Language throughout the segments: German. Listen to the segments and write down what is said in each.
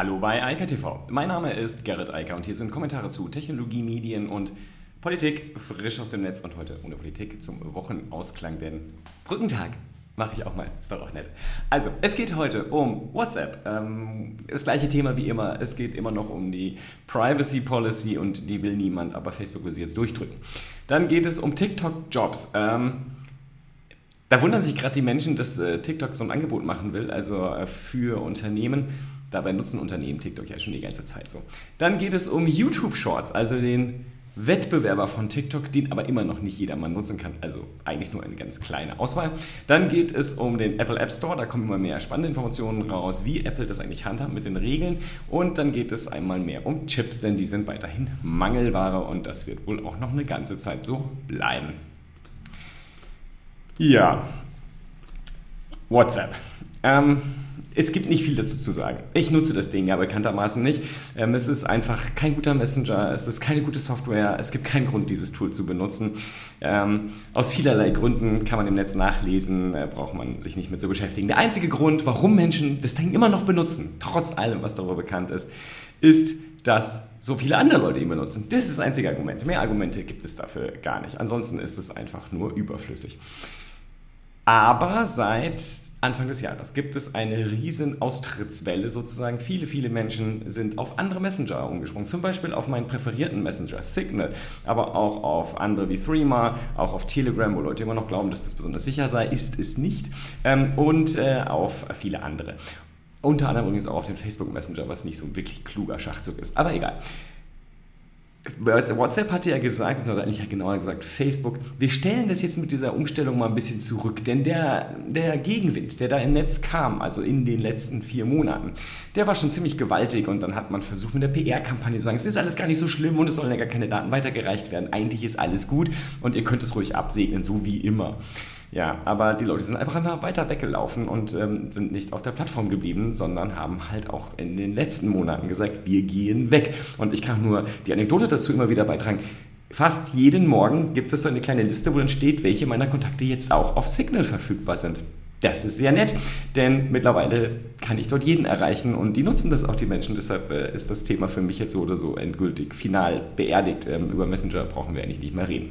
Hallo bei Eika TV. Mein Name ist Gerrit Eiker und hier sind Kommentare zu Technologie, Medien und Politik frisch aus dem Netz und heute ohne Politik zum Wochenausklang, denn Brückentag mache ich auch mal, ist doch auch nett. Also, es geht heute um WhatsApp. Ähm, das gleiche Thema wie immer. Es geht immer noch um die Privacy Policy und die will niemand, aber Facebook will sie jetzt durchdrücken. Dann geht es um TikTok-Jobs. Ähm, da wundern sich gerade die Menschen, dass äh, TikTok so ein Angebot machen will, also äh, für Unternehmen. Dabei nutzen Unternehmen TikTok ja schon die ganze Zeit so. Dann geht es um YouTube Shorts, also den Wettbewerber von TikTok, den aber immer noch nicht jedermann nutzen kann. Also eigentlich nur eine ganz kleine Auswahl. Dann geht es um den Apple App Store. Da kommen immer mehr spannende Informationen raus, wie Apple das eigentlich handhabt mit den Regeln. Und dann geht es einmal mehr um Chips, denn die sind weiterhin Mangelware und das wird wohl auch noch eine ganze Zeit so bleiben. Ja, WhatsApp. Ähm, es gibt nicht viel dazu zu sagen. Ich nutze das Ding ja bekanntermaßen nicht. Ähm, es ist einfach kein guter Messenger, es ist keine gute Software, es gibt keinen Grund, dieses Tool zu benutzen. Ähm, aus vielerlei Gründen kann man im Netz nachlesen, äh, braucht man sich nicht mit zu beschäftigen. Der einzige Grund, warum Menschen das Ding immer noch benutzen, trotz allem, was darüber bekannt ist, ist, dass so viele andere Leute ihn benutzen. Das ist das einzige Argument. Mehr Argumente gibt es dafür gar nicht. Ansonsten ist es einfach nur überflüssig. Aber seit Anfang des Jahres gibt es eine riesen Austrittswelle sozusagen. Viele, viele Menschen sind auf andere Messenger umgesprungen. Zum Beispiel auf meinen präferierten Messenger Signal, aber auch auf andere wie Threema, auch auf Telegram, wo Leute immer noch glauben, dass das besonders sicher sei, ist es nicht. Ähm, und äh, auf viele andere. Unter anderem übrigens auch auf den Facebook Messenger, was nicht so ein wirklich kluger Schachzug ist. Aber egal. WhatsApp hatte ja gesagt, beziehungsweise eigentlich genauer gesagt Facebook, wir stellen das jetzt mit dieser Umstellung mal ein bisschen zurück, denn der, der Gegenwind, der da im Netz kam, also in den letzten vier Monaten, der war schon ziemlich gewaltig und dann hat man versucht mit der PR-Kampagne zu sagen, es ist alles gar nicht so schlimm und es sollen ja gar keine Daten weitergereicht werden, eigentlich ist alles gut und ihr könnt es ruhig absegnen, so wie immer. Ja, aber die Leute sind einfach immer weiter weggelaufen und ähm, sind nicht auf der Plattform geblieben, sondern haben halt auch in den letzten Monaten gesagt, wir gehen weg. Und ich kann nur die Anekdote dazu immer wieder beitragen. Fast jeden Morgen gibt es so eine kleine Liste, wo dann steht, welche meiner Kontakte jetzt auch auf Signal verfügbar sind. Das ist sehr nett, denn mittlerweile kann ich dort jeden erreichen und die nutzen das auch, die Menschen. Deshalb äh, ist das Thema für mich jetzt so oder so endgültig final beerdigt. Ähm, über Messenger brauchen wir eigentlich nicht mehr reden.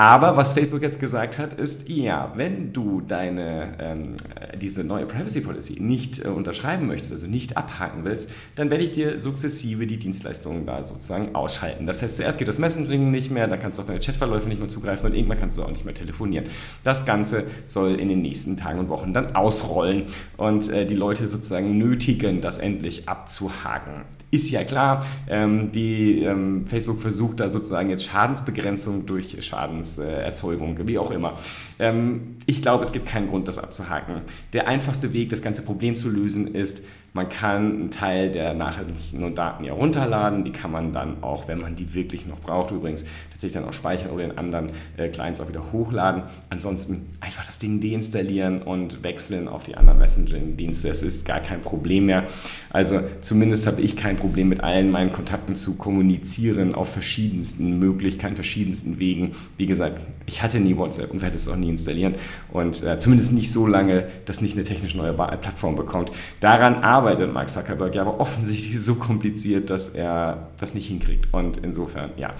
Aber was Facebook jetzt gesagt hat, ist, ja, wenn du deine, ähm, diese neue Privacy Policy nicht äh, unterschreiben möchtest, also nicht abhaken willst, dann werde ich dir sukzessive die Dienstleistungen da sozusagen ausschalten. Das heißt, zuerst geht das Messaging nicht mehr, dann kannst du auf deine Chatverläufe nicht mehr zugreifen und irgendwann kannst du auch nicht mehr telefonieren. Das Ganze soll in den nächsten Tagen und Wochen dann ausrollen und äh, die Leute sozusagen nötigen, das endlich abzuhaken. Ist ja klar, ähm, die ähm, Facebook versucht da sozusagen jetzt Schadensbegrenzung durch Schadens Erzeugung, wie auch immer. Ähm, ich glaube, es gibt keinen Grund, das abzuhaken. Der einfachste Weg, das ganze Problem zu lösen, ist, man kann einen Teil der und Daten ja runterladen. Die kann man dann auch, wenn man die wirklich noch braucht, übrigens tatsächlich dann auch speichern oder in anderen äh, Clients auch wieder hochladen. Ansonsten einfach das Ding deinstallieren und wechseln auf die anderen Messaging-Dienste. Es ist gar kein Problem mehr. Also zumindest habe ich kein Problem mit allen meinen Kontakten zu kommunizieren auf verschiedensten Möglichkeiten, verschiedensten Wegen. Wie gesagt, ich hatte nie WhatsApp und werde es auch nie installieren und äh, zumindest nicht so lange, dass nicht eine technisch neue Plattform bekommt. Daran arbeite arbeitet Mark Zuckerberg ja aber offensichtlich so kompliziert, dass er das nicht hinkriegt. Und insofern, ja.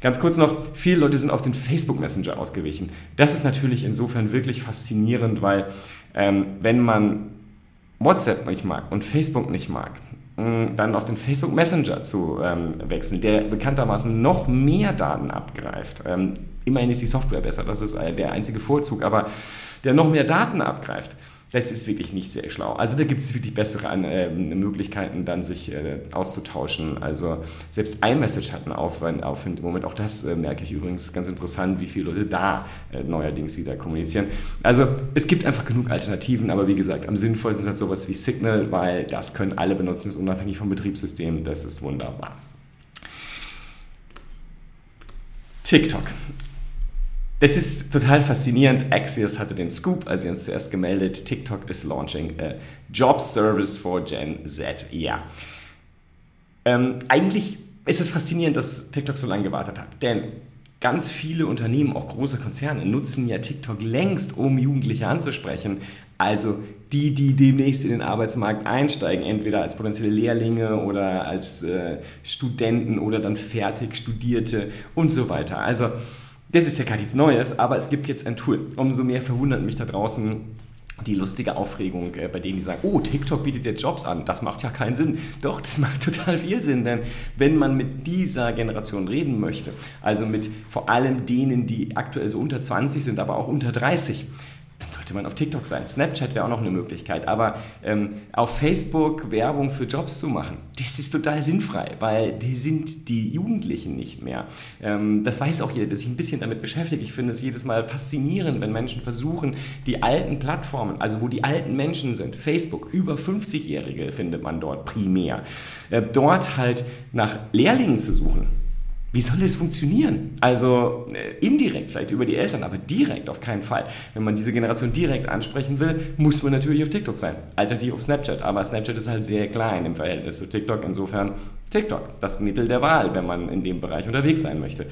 Ganz kurz noch, viele Leute sind auf den Facebook Messenger ausgewichen. Das ist natürlich insofern wirklich faszinierend, weil ähm, wenn man WhatsApp nicht mag und Facebook nicht mag, dann auf den Facebook Messenger zu ähm, wechseln, der bekanntermaßen noch mehr Daten abgreift. Ähm, immerhin ist die Software besser, das ist äh, der einzige Vorzug, aber der noch mehr Daten abgreift das ist wirklich nicht sehr schlau. Also da gibt es wirklich bessere äh, Möglichkeiten, dann sich äh, auszutauschen. Also selbst iMessage hat einen Aufwand, Aufwand im Moment. Auch das äh, merke ich übrigens ganz interessant, wie viele Leute da äh, neuerdings wieder kommunizieren. Also es gibt einfach genug Alternativen, aber wie gesagt, am sinnvollsten ist halt sowas wie Signal, weil das können alle benutzen, ist unabhängig vom Betriebssystem. Das ist wunderbar. TikTok. Das ist total faszinierend. Axios hatte den Scoop, also sie es zuerst gemeldet. TikTok is launching a Job Service for Gen Z. Ja. Ähm, eigentlich ist es faszinierend, dass TikTok so lange gewartet hat. Denn ganz viele Unternehmen, auch große Konzerne, nutzen ja TikTok längst, um Jugendliche anzusprechen. Also die, die demnächst in den Arbeitsmarkt einsteigen, entweder als potenzielle Lehrlinge oder als äh, Studenten oder dann fertig Studierte und so weiter. Also das ist ja gar nichts Neues, aber es gibt jetzt ein Tool. Umso mehr verwundert mich da draußen die lustige Aufregung äh, bei denen, die sagen, oh, TikTok bietet jetzt Jobs an. Das macht ja keinen Sinn. Doch, das macht total viel Sinn, denn wenn man mit dieser Generation reden möchte, also mit vor allem denen, die aktuell so unter 20 sind, aber auch unter 30, dann sollte man auf TikTok sein. Snapchat wäre auch noch eine Möglichkeit. Aber ähm, auf Facebook Werbung für Jobs zu machen, das ist total sinnfrei, weil die sind die Jugendlichen nicht mehr. Ähm, das weiß auch jeder, der sich ein bisschen damit beschäftigt. Ich finde es jedes Mal faszinierend, wenn Menschen versuchen, die alten Plattformen, also wo die alten Menschen sind, Facebook, über 50-Jährige findet man dort primär, äh, dort halt nach Lehrlingen zu suchen wie soll das funktionieren? Also äh, indirekt vielleicht über die Eltern, aber direkt auf keinen Fall. Wenn man diese Generation direkt ansprechen will, muss man natürlich auf TikTok sein. Alternativ auf Snapchat. Aber Snapchat ist halt sehr klein im Verhältnis zu TikTok. Insofern TikTok, das Mittel der Wahl, wenn man in dem Bereich unterwegs sein möchte.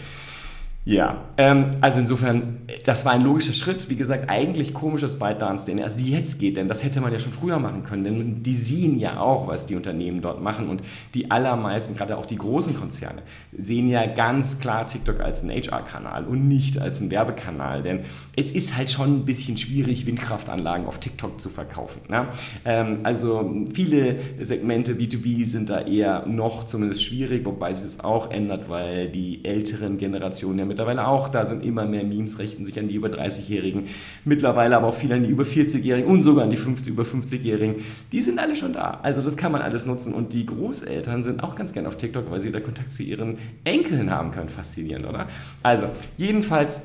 Ja, ähm, also insofern, das war ein logischer Schritt. Wie gesagt, eigentlich komisches ByteDance, den erst jetzt geht, denn das hätte man ja schon früher machen können, denn die sehen ja auch, was die Unternehmen dort machen und die allermeisten, gerade auch die großen Konzerne, sehen ja ganz klar TikTok als einen HR-Kanal und nicht als einen Werbekanal, denn es ist halt schon ein bisschen schwierig, Windkraftanlagen auf TikTok zu verkaufen. Ne? Ähm, also viele Segmente B2B sind da eher noch zumindest schwierig, wobei es es auch ändert, weil die älteren Generationen ja mit mittlerweile auch da sind. Immer mehr Memes richten sich an die über 30-Jährigen, mittlerweile aber auch viele an die über 40-Jährigen und sogar an die 50, über 50-Jährigen. Die sind alle schon da. Also das kann man alles nutzen. Und die Großeltern sind auch ganz gern auf TikTok, weil sie da Kontakt zu ihren Enkeln haben können. Faszinierend, oder? Also, jedenfalls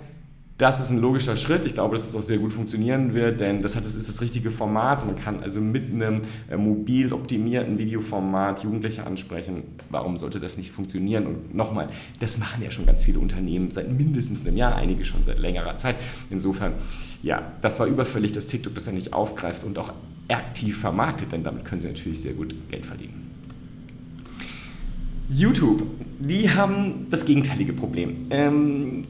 das ist ein logischer Schritt. Ich glaube, dass es auch sehr gut funktionieren wird, denn das, hat, das ist das richtige Format. Man kann also mit einem äh, mobil optimierten Videoformat Jugendliche ansprechen. Warum sollte das nicht funktionieren? Und nochmal, das machen ja schon ganz viele Unternehmen seit mindestens einem Jahr, einige schon seit längerer Zeit. Insofern, ja, das war überfällig, dass TikTok das ja nicht aufgreift und auch aktiv vermarktet, denn damit können sie natürlich sehr gut Geld verdienen. YouTube, die haben das gegenteilige Problem. Ähm,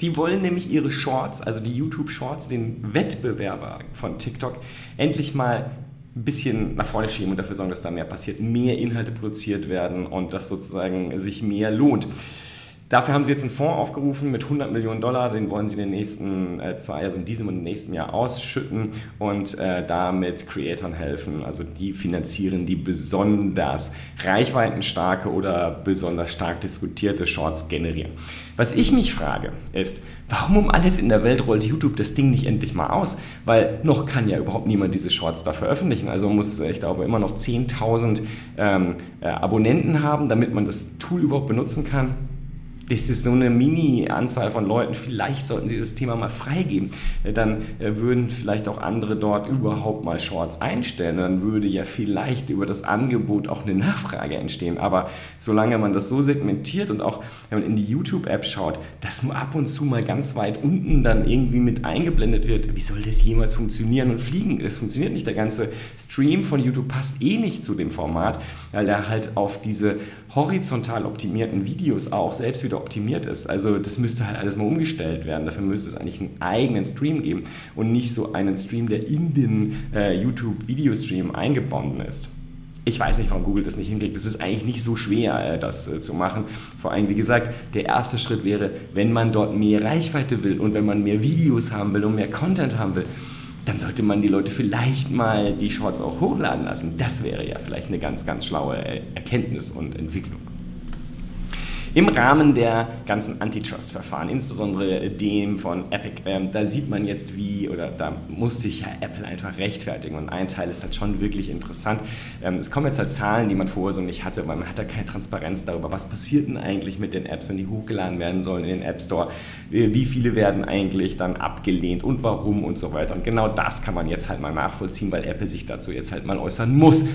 die wollen nämlich ihre Shorts, also die YouTube Shorts, den Wettbewerber von TikTok, endlich mal ein bisschen nach vorne schieben und dafür sorgen, dass da mehr passiert, mehr Inhalte produziert werden und das sozusagen sich mehr lohnt. Dafür haben sie jetzt einen Fonds aufgerufen mit 100 Millionen Dollar, den wollen sie in den nächsten äh, zwei, also in diesem und nächsten Jahr ausschütten und äh, damit Creatoren helfen. Also die finanzieren die besonders reichweitenstarke oder besonders stark diskutierte Shorts generieren. Was ich mich frage, ist, warum um alles in der Welt rollt YouTube das Ding nicht endlich mal aus? Weil noch kann ja überhaupt niemand diese Shorts da veröffentlichen. Also muss, ich glaube, immer noch 10.000 ähm, äh, Abonnenten haben, damit man das Tool überhaupt benutzen kann das ist so eine Mini-Anzahl von Leuten, vielleicht sollten sie das Thema mal freigeben. Äh, dann äh, würden vielleicht auch andere dort überhaupt mal Shorts einstellen. Dann würde ja vielleicht über das Angebot auch eine Nachfrage entstehen. Aber solange man das so segmentiert und auch wenn man in die YouTube-App schaut, dass nur ab und zu mal ganz weit unten dann irgendwie mit eingeblendet wird, wie soll das jemals funktionieren und fliegen? Das funktioniert nicht. Der ganze Stream von YouTube passt eh nicht zu dem Format, weil er halt auf diese horizontal optimierten Videos auch selbst wieder optimiert ist. Also das müsste halt alles mal umgestellt werden. Dafür müsste es eigentlich einen eigenen Stream geben und nicht so einen Stream, der in den äh, YouTube-Videostream eingebunden ist. Ich weiß nicht, warum Google das nicht hinkriegt. Es ist eigentlich nicht so schwer, äh, das äh, zu machen. Vor allem, wie gesagt, der erste Schritt wäre, wenn man dort mehr Reichweite will und wenn man mehr Videos haben will und mehr Content haben will, dann sollte man die Leute vielleicht mal die Shorts auch hochladen lassen. Das wäre ja vielleicht eine ganz, ganz schlaue Erkenntnis und Entwicklung im Rahmen der ganzen Antitrust-Verfahren, insbesondere dem von Epic. Ähm, da sieht man jetzt, wie, oder da muss sich ja Apple einfach rechtfertigen. Und ein Teil ist halt schon wirklich interessant. Ähm, es kommen jetzt halt Zahlen, die man vorher so nicht hatte, weil man hat da keine Transparenz darüber, was passiert denn eigentlich mit den Apps, wenn die hochgeladen werden sollen in den App Store. Wie viele werden eigentlich dann abgelehnt und warum und so weiter. Und genau das kann man jetzt halt mal nachvollziehen, weil Apple sich dazu jetzt halt mal äußern muss.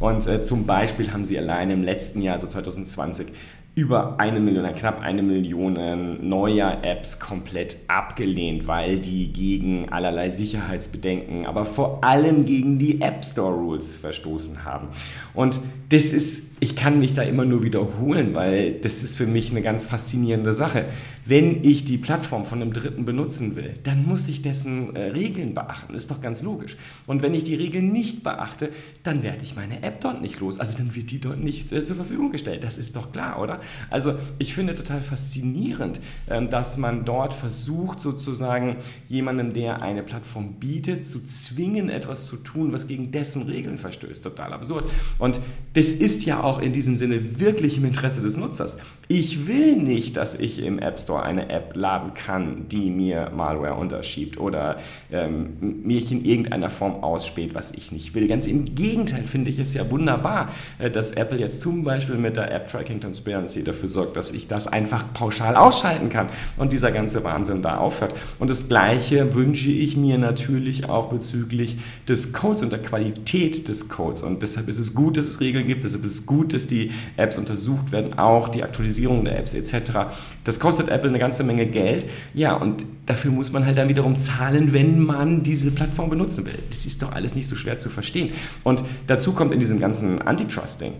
Und äh, zum Beispiel haben sie allein im letzten Jahr, also 2020, über eine Million, knapp eine Million neuer Apps komplett abgelehnt, weil die gegen allerlei Sicherheitsbedenken, aber vor allem gegen die App Store Rules verstoßen haben. Und das ist, ich kann mich da immer nur wiederholen, weil das ist für mich eine ganz faszinierende Sache. Wenn ich die Plattform von einem Dritten benutzen will, dann muss ich dessen äh, Regeln beachten. Ist doch ganz logisch. Und wenn ich die Regeln nicht beachte, dann werde ich meine App dort nicht los. Also dann wird die dort nicht äh, zur Verfügung gestellt. Das ist doch klar, oder? Also ich finde total faszinierend, ähm, dass man dort versucht, sozusagen jemanden, der eine Plattform bietet, zu zwingen, etwas zu tun, was gegen dessen Regeln verstößt. Total absurd. Und das ist ja auch in diesem Sinne wirklich im Interesse des Nutzers. Ich will nicht, dass ich im App Store eine App laden kann, die mir Malware unterschiebt oder ähm, mich in irgendeiner Form ausspäht, was ich nicht will. Ganz im Gegenteil finde ich es ja wunderbar, äh, dass Apple jetzt zum Beispiel mit der App Tracking Transparency dafür sorgt, dass ich das einfach pauschal ausschalten kann und dieser ganze Wahnsinn da aufhört. Und das Gleiche wünsche ich mir natürlich auch bezüglich des Codes und der Qualität des Codes. Und deshalb ist es gut, dass es Regeln gibt, deshalb ist es gut, dass die Apps untersucht werden, auch die Aktualisierung der Apps etc. Das kostet Apple eine ganze Menge Geld. Ja, und dafür muss man halt dann wiederum zahlen, wenn man diese Plattform benutzen will. Das ist doch alles nicht so schwer zu verstehen. Und dazu kommt in diesem ganzen Antitrusting.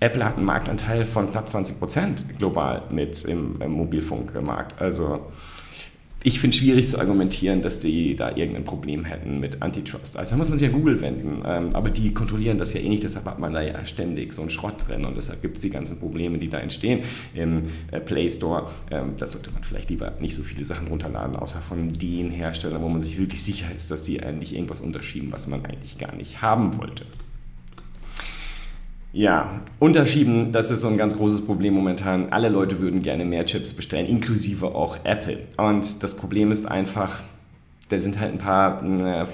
Apple hat einen Marktanteil von knapp 20 Prozent global mit im, im Mobilfunkmarkt. Also ich finde es schwierig zu argumentieren, dass die da irgendein Problem hätten mit Antitrust. Also da muss man sich an Google wenden, ähm, aber die kontrollieren das ja eh nicht, deshalb hat man da ja ständig so einen Schrott drin und deshalb gibt es die ganzen Probleme, die da entstehen im äh, Play Store. Ähm, da sollte man vielleicht lieber nicht so viele Sachen runterladen, außer von den Herstellern, wo man sich wirklich sicher ist, dass die eigentlich irgendwas unterschieben, was man eigentlich gar nicht haben wollte. Ja, unterschieben, das ist so ein ganz großes Problem momentan. Alle Leute würden gerne mehr Chips bestellen, inklusive auch Apple. Und das Problem ist einfach, da sind halt ein paar, äh,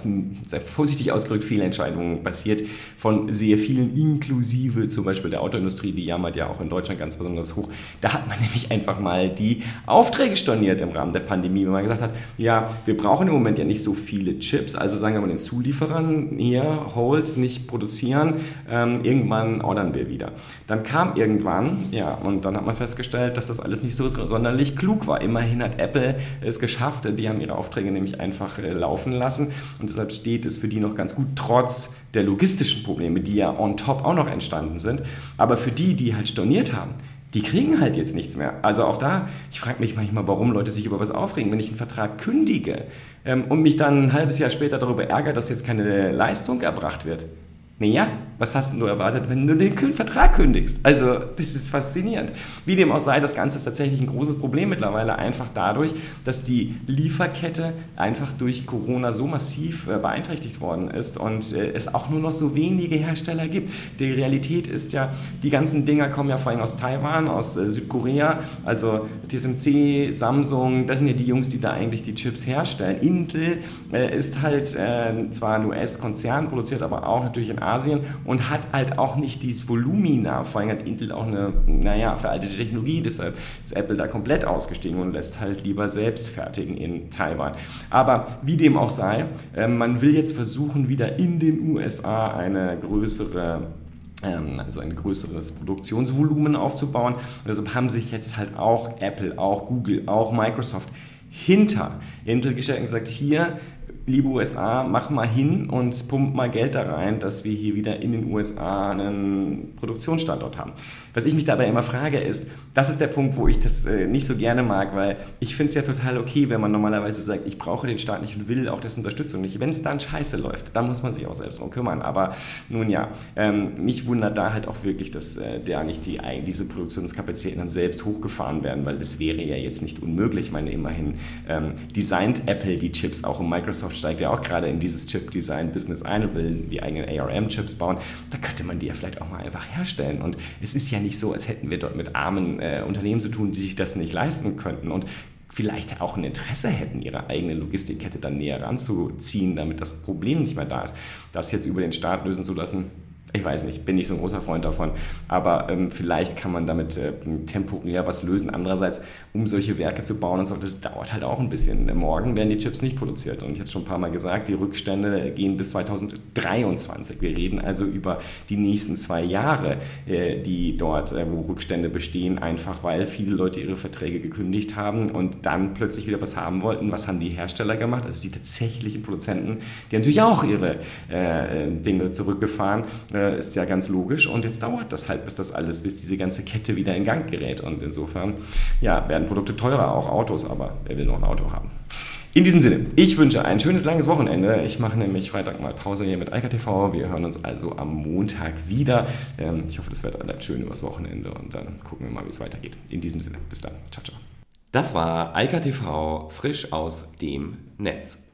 vorsichtig ausgedrückt, Fehlentscheidungen passiert von sehr vielen, inklusive zum Beispiel der Autoindustrie, die jammert ja auch in Deutschland ganz besonders hoch. Da hat man nämlich einfach mal die Aufträge storniert im Rahmen der Pandemie, wenn man gesagt hat, ja, wir brauchen im Moment ja nicht so viele Chips, also sagen wir mal den Zulieferern, hier, hold, nicht produzieren, ähm, irgendwann ordern wir wieder. Dann kam irgendwann, ja, und dann hat man festgestellt, dass das alles nicht so sonderlich klug war. Immerhin hat Apple es geschafft, die haben ihre Aufträge nämlich einfach einfach äh, laufen lassen. Und deshalb steht es für die noch ganz gut, trotz der logistischen Probleme, die ja on top auch noch entstanden sind. Aber für die, die halt storniert haben, die kriegen halt jetzt nichts mehr. Also auch da, ich frage mich manchmal, warum Leute sich über was aufregen, wenn ich einen Vertrag kündige ähm, und mich dann ein halbes Jahr später darüber ärgere, dass jetzt keine Leistung erbracht wird. Naja, was hast du erwartet, wenn du den Vertrag kündigst? Also, das ist faszinierend. Wie dem auch sei, das Ganze ist tatsächlich ein großes Problem mittlerweile, einfach dadurch, dass die Lieferkette einfach durch Corona so massiv äh, beeinträchtigt worden ist und äh, es auch nur noch so wenige Hersteller gibt. Die Realität ist ja, die ganzen Dinger kommen ja vor allem aus Taiwan, aus äh, Südkorea, also TSMC, Samsung, das sind ja die Jungs, die da eigentlich die Chips herstellen. Intel ist halt zwar ein US-Konzern, produziert aber auch natürlich in Asien und hat halt auch nicht dieses Volumina. Vor allem hat Intel auch eine, naja, veraltete Technologie, deshalb ist Apple da komplett ausgestiegen und lässt halt lieber selbst fertigen in Taiwan. Aber wie dem auch sei, äh, man will jetzt versuchen, wieder in den USA eine größere ähm, also ein größeres Produktionsvolumen aufzubauen. Und deshalb haben sich jetzt halt auch Apple, auch Google, auch Microsoft hinter Intel gestellt und gesagt, hier, liebe USA, mach mal hin und pump mal Geld da rein, dass wir hier wieder in den USA einen Produktionsstandort haben. Was ich mich dabei immer frage ist, das ist der Punkt, wo ich das äh, nicht so gerne mag, weil ich finde es ja total okay, wenn man normalerweise sagt, ich brauche den Staat nicht und will auch dessen Unterstützung nicht. Wenn es dann scheiße läuft, dann muss man sich auch selbst darum kümmern. Aber nun ja, ähm, mich wundert da halt auch wirklich, dass äh, da nicht die, diese Produktionskapazitäten dann selbst hochgefahren werden, weil das wäre ja jetzt nicht unmöglich. Ich meine, immerhin ähm, designt Apple die Chips auch Microsoft Microsoft steigt ja auch gerade in dieses Chip-Design-Business ein und will die eigenen ARM-Chips bauen. Da könnte man die ja vielleicht auch mal einfach herstellen. Und es ist ja nicht so, als hätten wir dort mit armen äh, Unternehmen zu tun, die sich das nicht leisten könnten. Und vielleicht auch ein Interesse hätten, ihre eigene Logistikkette dann näher ranzuziehen, damit das Problem nicht mehr da ist. Das jetzt über den Staat lösen zu lassen, Ich weiß nicht, bin nicht so ein großer Freund davon. Aber ähm, vielleicht kann man damit äh, temporär was lösen. Andererseits, um solche Werke zu bauen und so, das dauert halt auch ein bisschen. Morgen werden die Chips nicht produziert. Und ich habe schon ein paar Mal gesagt, die Rückstände gehen bis 2023. Wir reden also über die nächsten zwei Jahre, äh, die dort, äh, wo Rückstände bestehen, einfach weil viele Leute ihre Verträge gekündigt haben und dann plötzlich wieder was haben wollten. Was haben die Hersteller gemacht? Also die tatsächlichen Produzenten, die haben natürlich auch ihre äh, Dinge zurückgefahren. Äh, ist ja ganz logisch. Und jetzt dauert das halt, bis das alles, bis diese ganze Kette wieder in Gang gerät. Und insofern, ja, werden Produkte teurer, auch Autos, aber wer will noch ein Auto haben? In diesem Sinne, ich wünsche ein schönes langes Wochenende. Ich mache nämlich Freitag mal Pause hier mit Eika TV. Wir hören uns also am Montag wieder. Ähm, ich hoffe, das Wetter bleibt schön übers Wochenende und dann gucken wir mal, wie es weitergeht. In diesem Sinne, bis dann. Ciao, ciao. Das war Eika TV frisch aus dem Netz.